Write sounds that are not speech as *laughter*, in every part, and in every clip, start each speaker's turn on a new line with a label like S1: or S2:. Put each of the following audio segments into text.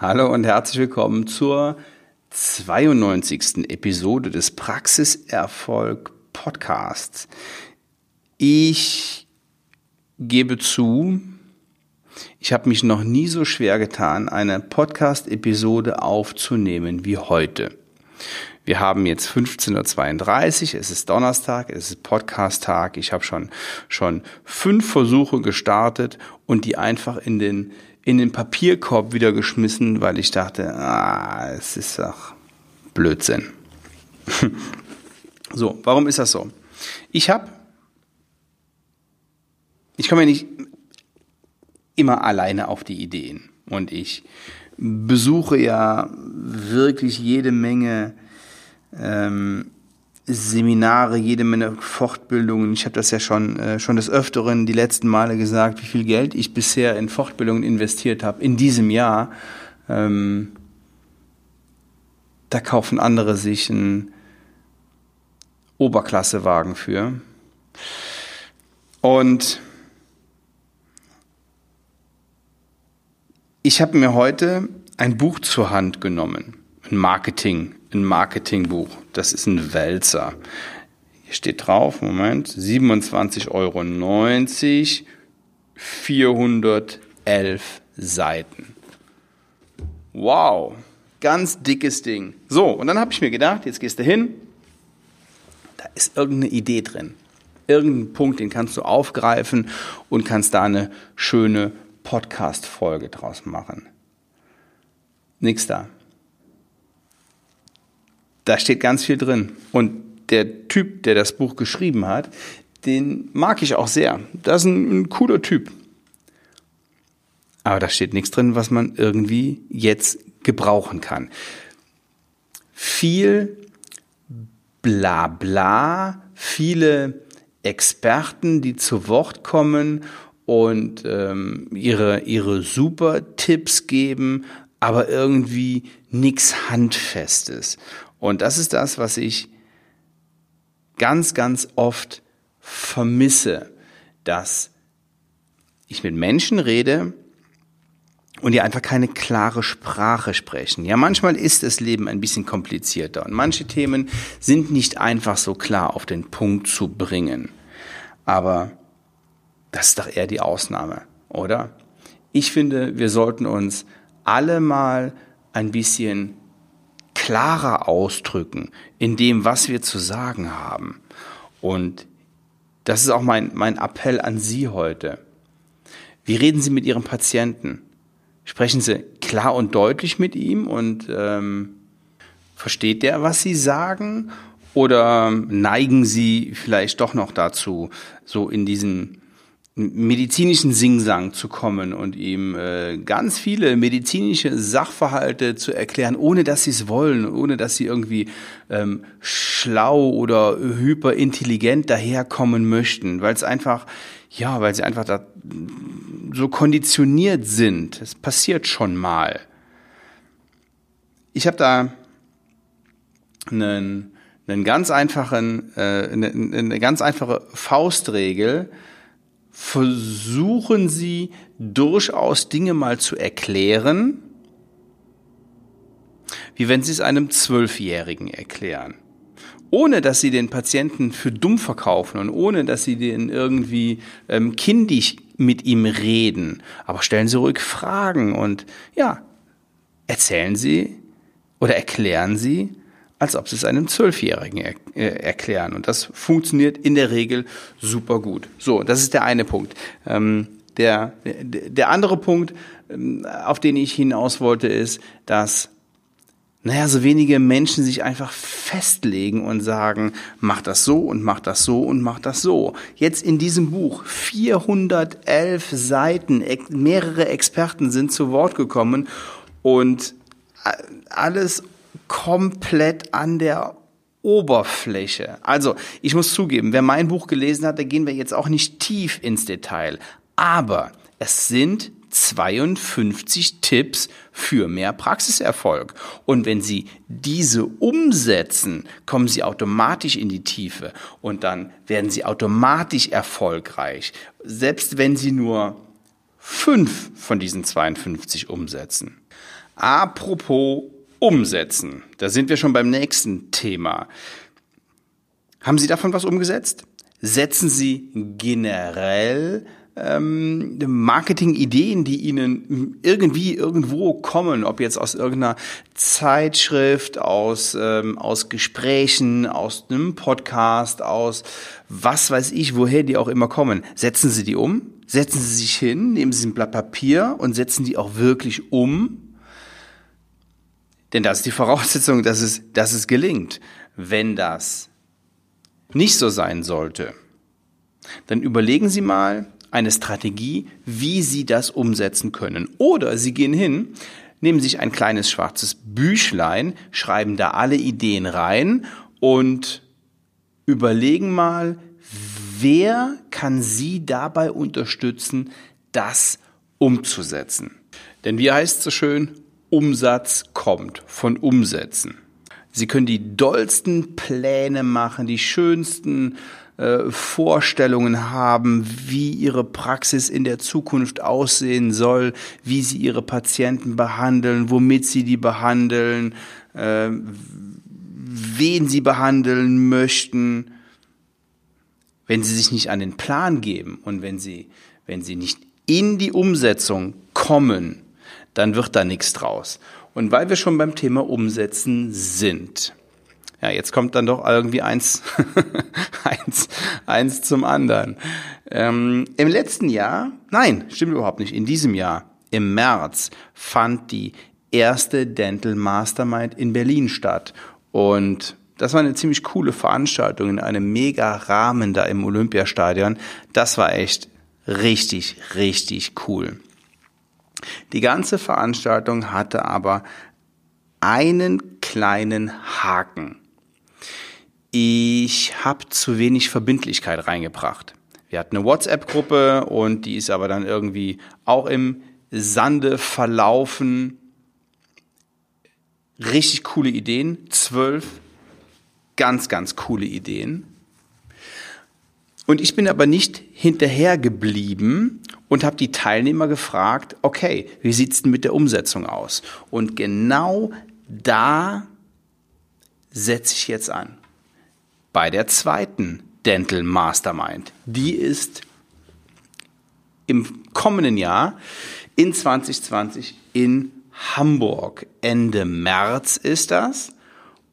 S1: Hallo und herzlich willkommen zur 92. Episode des Praxiserfolg Podcasts. Ich gebe zu, ich habe mich noch nie so schwer getan, eine Podcast-Episode aufzunehmen wie heute. Wir haben jetzt 15.32 Uhr, es ist Donnerstag, es ist Podcast-Tag. Ich habe schon, schon fünf Versuche gestartet und die einfach in den in den Papierkorb wieder geschmissen, weil ich dachte, ah, es ist doch Blödsinn. *laughs* so, warum ist das so? Ich habe, ich komme ja nicht immer alleine auf die Ideen und ich besuche ja wirklich jede Menge ähm, Seminare, jede Menge Fortbildungen. Ich habe das ja schon äh, schon des Öfteren die letzten Male gesagt, wie viel Geld ich bisher in Fortbildungen investiert habe in diesem Jahr. Ähm, da kaufen andere sich einen Oberklassewagen für. Und ich habe mir heute ein Buch zur Hand genommen, ein Marketing ein Marketingbuch. Das ist ein Wälzer. Hier steht drauf, Moment, 27,90 Euro, 411 Seiten. Wow, ganz dickes Ding. So, und dann habe ich mir gedacht, jetzt gehst du hin, da ist irgendeine Idee drin. Irgendein Punkt, den kannst du aufgreifen und kannst da eine schöne Podcast-Folge draus machen. Nix da da steht ganz viel drin. Und der Typ, der das Buch geschrieben hat, den mag ich auch sehr. Das ist ein, ein cooler Typ. Aber da steht nichts drin, was man irgendwie jetzt gebrauchen kann. Viel Blabla, viele Experten, die zu Wort kommen und ähm, ihre, ihre super Tipps geben, aber irgendwie nichts Handfestes. Und das ist das, was ich ganz, ganz oft vermisse, dass ich mit Menschen rede und die einfach keine klare Sprache sprechen. Ja, manchmal ist das Leben ein bisschen komplizierter und manche Themen sind nicht einfach so klar auf den Punkt zu bringen. Aber das ist doch eher die Ausnahme, oder? Ich finde, wir sollten uns alle mal ein bisschen klarer ausdrücken in dem, was wir zu sagen haben. Und das ist auch mein, mein Appell an Sie heute. Wie reden Sie mit Ihrem Patienten? Sprechen Sie klar und deutlich mit ihm und ähm, versteht der, was Sie sagen? Oder neigen Sie vielleicht doch noch dazu, so in diesen medizinischen Singsang zu kommen und ihm äh, ganz viele medizinische Sachverhalte zu erklären, ohne dass sie es wollen, ohne dass sie irgendwie ähm, schlau oder hyperintelligent daherkommen möchten, weil es einfach, ja, weil sie einfach da so konditioniert sind. Es passiert schon mal. Ich habe da einen, einen ganz einfachen, äh, eine, eine ganz einfache Faustregel, versuchen Sie durchaus Dinge mal zu erklären, wie wenn Sie es einem Zwölfjährigen erklären. Ohne dass Sie den Patienten für dumm verkaufen und ohne dass Sie den irgendwie ähm, kindisch mit ihm reden. Aber stellen Sie ruhig Fragen und ja, erzählen Sie oder erklären Sie, als ob sie es einem Zwölfjährigen er äh, erklären. Und das funktioniert in der Regel super gut. So, das ist der eine Punkt. Ähm, der, der andere Punkt, ähm, auf den ich hinaus wollte, ist, dass naja, so wenige Menschen sich einfach festlegen und sagen, mach das so und mach das so und mach das so. Jetzt in diesem Buch 411 Seiten, mehrere Experten sind zu Wort gekommen und alles komplett an der Oberfläche. Also, ich muss zugeben, wer mein Buch gelesen hat, da gehen wir jetzt auch nicht tief ins Detail. Aber es sind 52 Tipps für mehr Praxiserfolg. Und wenn Sie diese umsetzen, kommen Sie automatisch in die Tiefe und dann werden Sie automatisch erfolgreich. Selbst wenn Sie nur fünf von diesen 52 umsetzen. Apropos umsetzen, da sind wir schon beim nächsten Thema. Haben Sie davon was umgesetzt? Setzen Sie generell ähm, Marketing-Ideen, die Ihnen irgendwie irgendwo kommen, ob jetzt aus irgendeiner Zeitschrift, aus, ähm, aus Gesprächen, aus einem Podcast, aus was weiß ich, woher die auch immer kommen. Setzen Sie die um, setzen Sie sich hin, nehmen Sie ein Blatt Papier und setzen die auch wirklich um. Denn das ist die Voraussetzung, dass es, dass es gelingt. Wenn das nicht so sein sollte, dann überlegen Sie mal, eine Strategie, wie Sie das umsetzen können. Oder Sie gehen hin, nehmen sich ein kleines schwarzes Büchlein, schreiben da alle Ideen rein und überlegen mal, wer kann Sie dabei unterstützen, das umzusetzen. Denn wie heißt es so schön, Umsatz kommt von Umsetzen. Sie können die dollsten Pläne machen, die schönsten äh, Vorstellungen haben, wie ihre Praxis in der Zukunft aussehen soll, wie sie ihre Patienten behandeln, womit sie die behandeln, äh, wen sie behandeln möchten. Wenn sie sich nicht an den Plan geben und wenn sie, wenn sie nicht in die Umsetzung kommen, dann wird da nichts draus. Und weil wir schon beim Thema Umsetzen sind, ja, jetzt kommt dann doch irgendwie eins, *laughs* eins, eins zum anderen. Ähm, Im letzten Jahr, nein, stimmt überhaupt nicht, in diesem Jahr, im März, fand die erste Dental Mastermind in Berlin statt. Und das war eine ziemlich coole Veranstaltung in einem mega Rahmen da im Olympiastadion. Das war echt richtig, richtig cool. Die ganze Veranstaltung hatte aber einen kleinen Haken ich habe zu wenig Verbindlichkeit reingebracht. Wir hatten eine WhatsApp-Gruppe und die ist aber dann irgendwie auch im Sande verlaufen. Richtig coole Ideen, zwölf ganz, ganz coole Ideen. Und ich bin aber nicht hinterher geblieben und habe die Teilnehmer gefragt, okay, wie sieht's denn mit der Umsetzung aus? Und genau da setze ich jetzt an bei der zweiten Dental Mastermind. Die ist im kommenden Jahr in 2020 in Hamburg. Ende März ist das.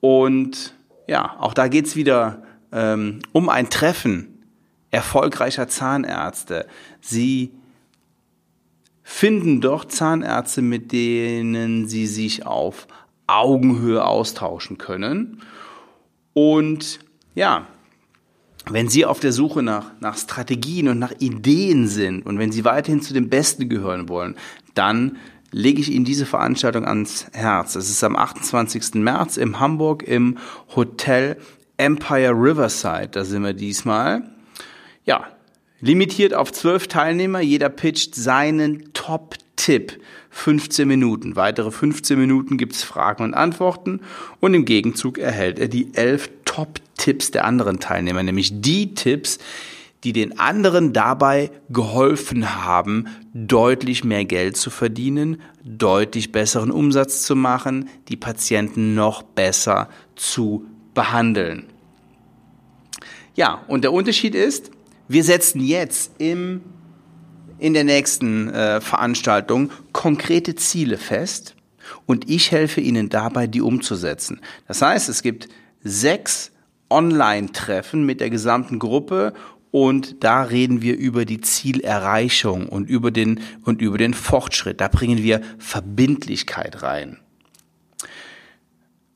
S1: Und ja, auch da geht es wieder ähm, um ein Treffen erfolgreicher Zahnärzte. Sie finden dort Zahnärzte, mit denen sie sich auf Augenhöhe austauschen können. Und ja, wenn Sie auf der Suche nach, nach Strategien und nach Ideen sind und wenn Sie weiterhin zu den Besten gehören wollen, dann lege ich Ihnen diese Veranstaltung ans Herz. Es ist am 28. März in Hamburg im Hotel Empire Riverside. Da sind wir diesmal. Ja, limitiert auf zwölf Teilnehmer. Jeder pitcht seinen Top-Tipp. 15 Minuten. Weitere 15 Minuten gibt's Fragen und Antworten und im Gegenzug erhält er die elf Top-Tipps der anderen Teilnehmer, nämlich die Tipps, die den anderen dabei geholfen haben, deutlich mehr Geld zu verdienen, deutlich besseren Umsatz zu machen, die Patienten noch besser zu behandeln. Ja, und der Unterschied ist, wir setzen jetzt im, in der nächsten äh, Veranstaltung konkrete Ziele fest und ich helfe Ihnen dabei, die umzusetzen. Das heißt, es gibt sechs Online-Treffen mit der gesamten Gruppe und da reden wir über die Zielerreichung und über den, und über den Fortschritt. Da bringen wir Verbindlichkeit rein.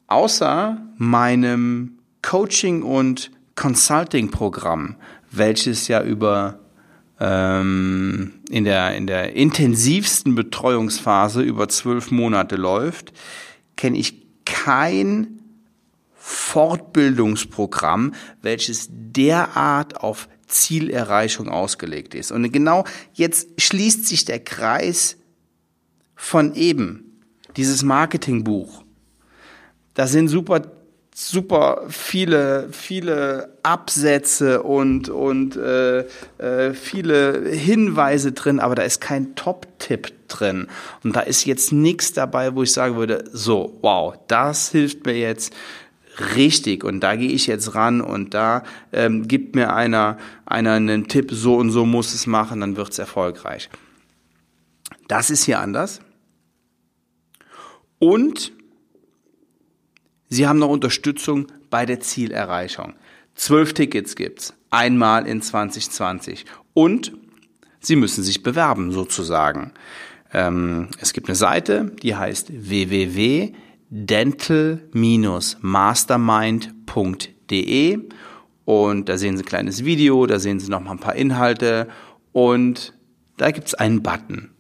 S1: Außer meinem Coaching- und Consulting-Programm, welches ja über ähm, in, der, in der intensivsten Betreuungsphase über zwölf Monate läuft, kenne ich kein Fortbildungsprogramm, welches derart auf Zielerreichung ausgelegt ist. Und genau jetzt schließt sich der Kreis von eben, dieses Marketingbuch. Da sind super super viele, viele Absätze und, und äh, äh, viele Hinweise drin, aber da ist kein Top-Tipp drin. Und da ist jetzt nichts dabei, wo ich sagen würde, so, wow, das hilft mir jetzt richtig und da gehe ich jetzt ran und da ähm, gibt mir einer, einer einen Tipp, so und so muss es machen, dann wird's erfolgreich. Das ist hier anders. Und Sie haben noch Unterstützung bei der Zielerreichung. Zwölf Tickets gibt's, einmal in 2020. Und Sie müssen sich bewerben sozusagen. Ähm, es gibt eine Seite, die heißt www.dental-mastermind.de und da sehen Sie ein kleines Video, da sehen Sie noch mal ein paar Inhalte und da gibt's einen Button.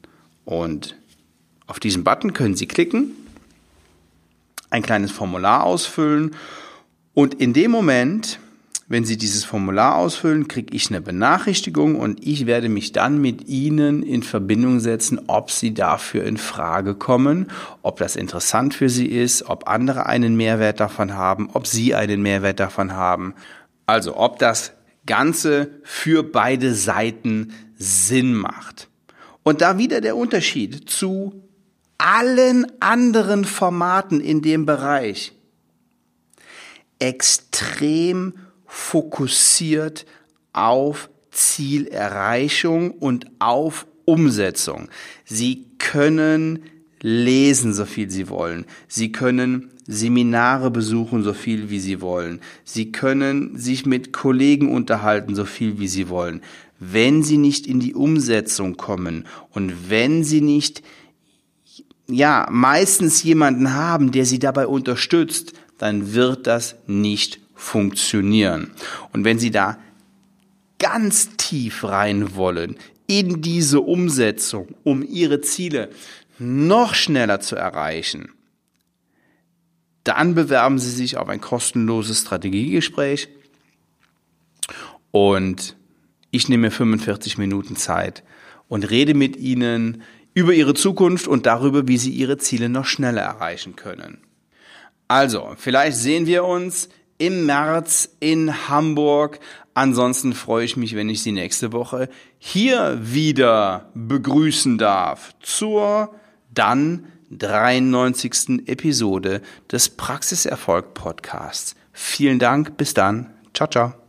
S1: Und auf diesen Button können Sie klicken ein kleines Formular ausfüllen und in dem Moment, wenn Sie dieses Formular ausfüllen, kriege ich eine Benachrichtigung und ich werde mich dann mit Ihnen in Verbindung setzen, ob Sie dafür in Frage kommen, ob das interessant für Sie ist, ob andere einen Mehrwert davon haben, ob Sie einen Mehrwert davon haben. Also ob das Ganze für beide Seiten Sinn macht. Und da wieder der Unterschied zu allen anderen Formaten in dem Bereich extrem fokussiert auf Zielerreichung und auf Umsetzung. Sie können lesen, so viel Sie wollen. Sie können Seminare besuchen, so viel wie Sie wollen. Sie können sich mit Kollegen unterhalten, so viel wie Sie wollen. Wenn Sie nicht in die Umsetzung kommen und wenn Sie nicht ja, meistens jemanden haben, der sie dabei unterstützt, dann wird das nicht funktionieren. Und wenn sie da ganz tief rein wollen in diese Umsetzung, um ihre Ziele noch schneller zu erreichen, dann bewerben Sie sich auf ein kostenloses Strategiegespräch und ich nehme 45 Minuten Zeit und rede mit Ihnen über ihre Zukunft und darüber, wie sie ihre Ziele noch schneller erreichen können. Also, vielleicht sehen wir uns im März in Hamburg. Ansonsten freue ich mich, wenn ich Sie nächste Woche hier wieder begrüßen darf zur dann 93. Episode des Praxiserfolg Podcasts. Vielen Dank, bis dann. Ciao, ciao.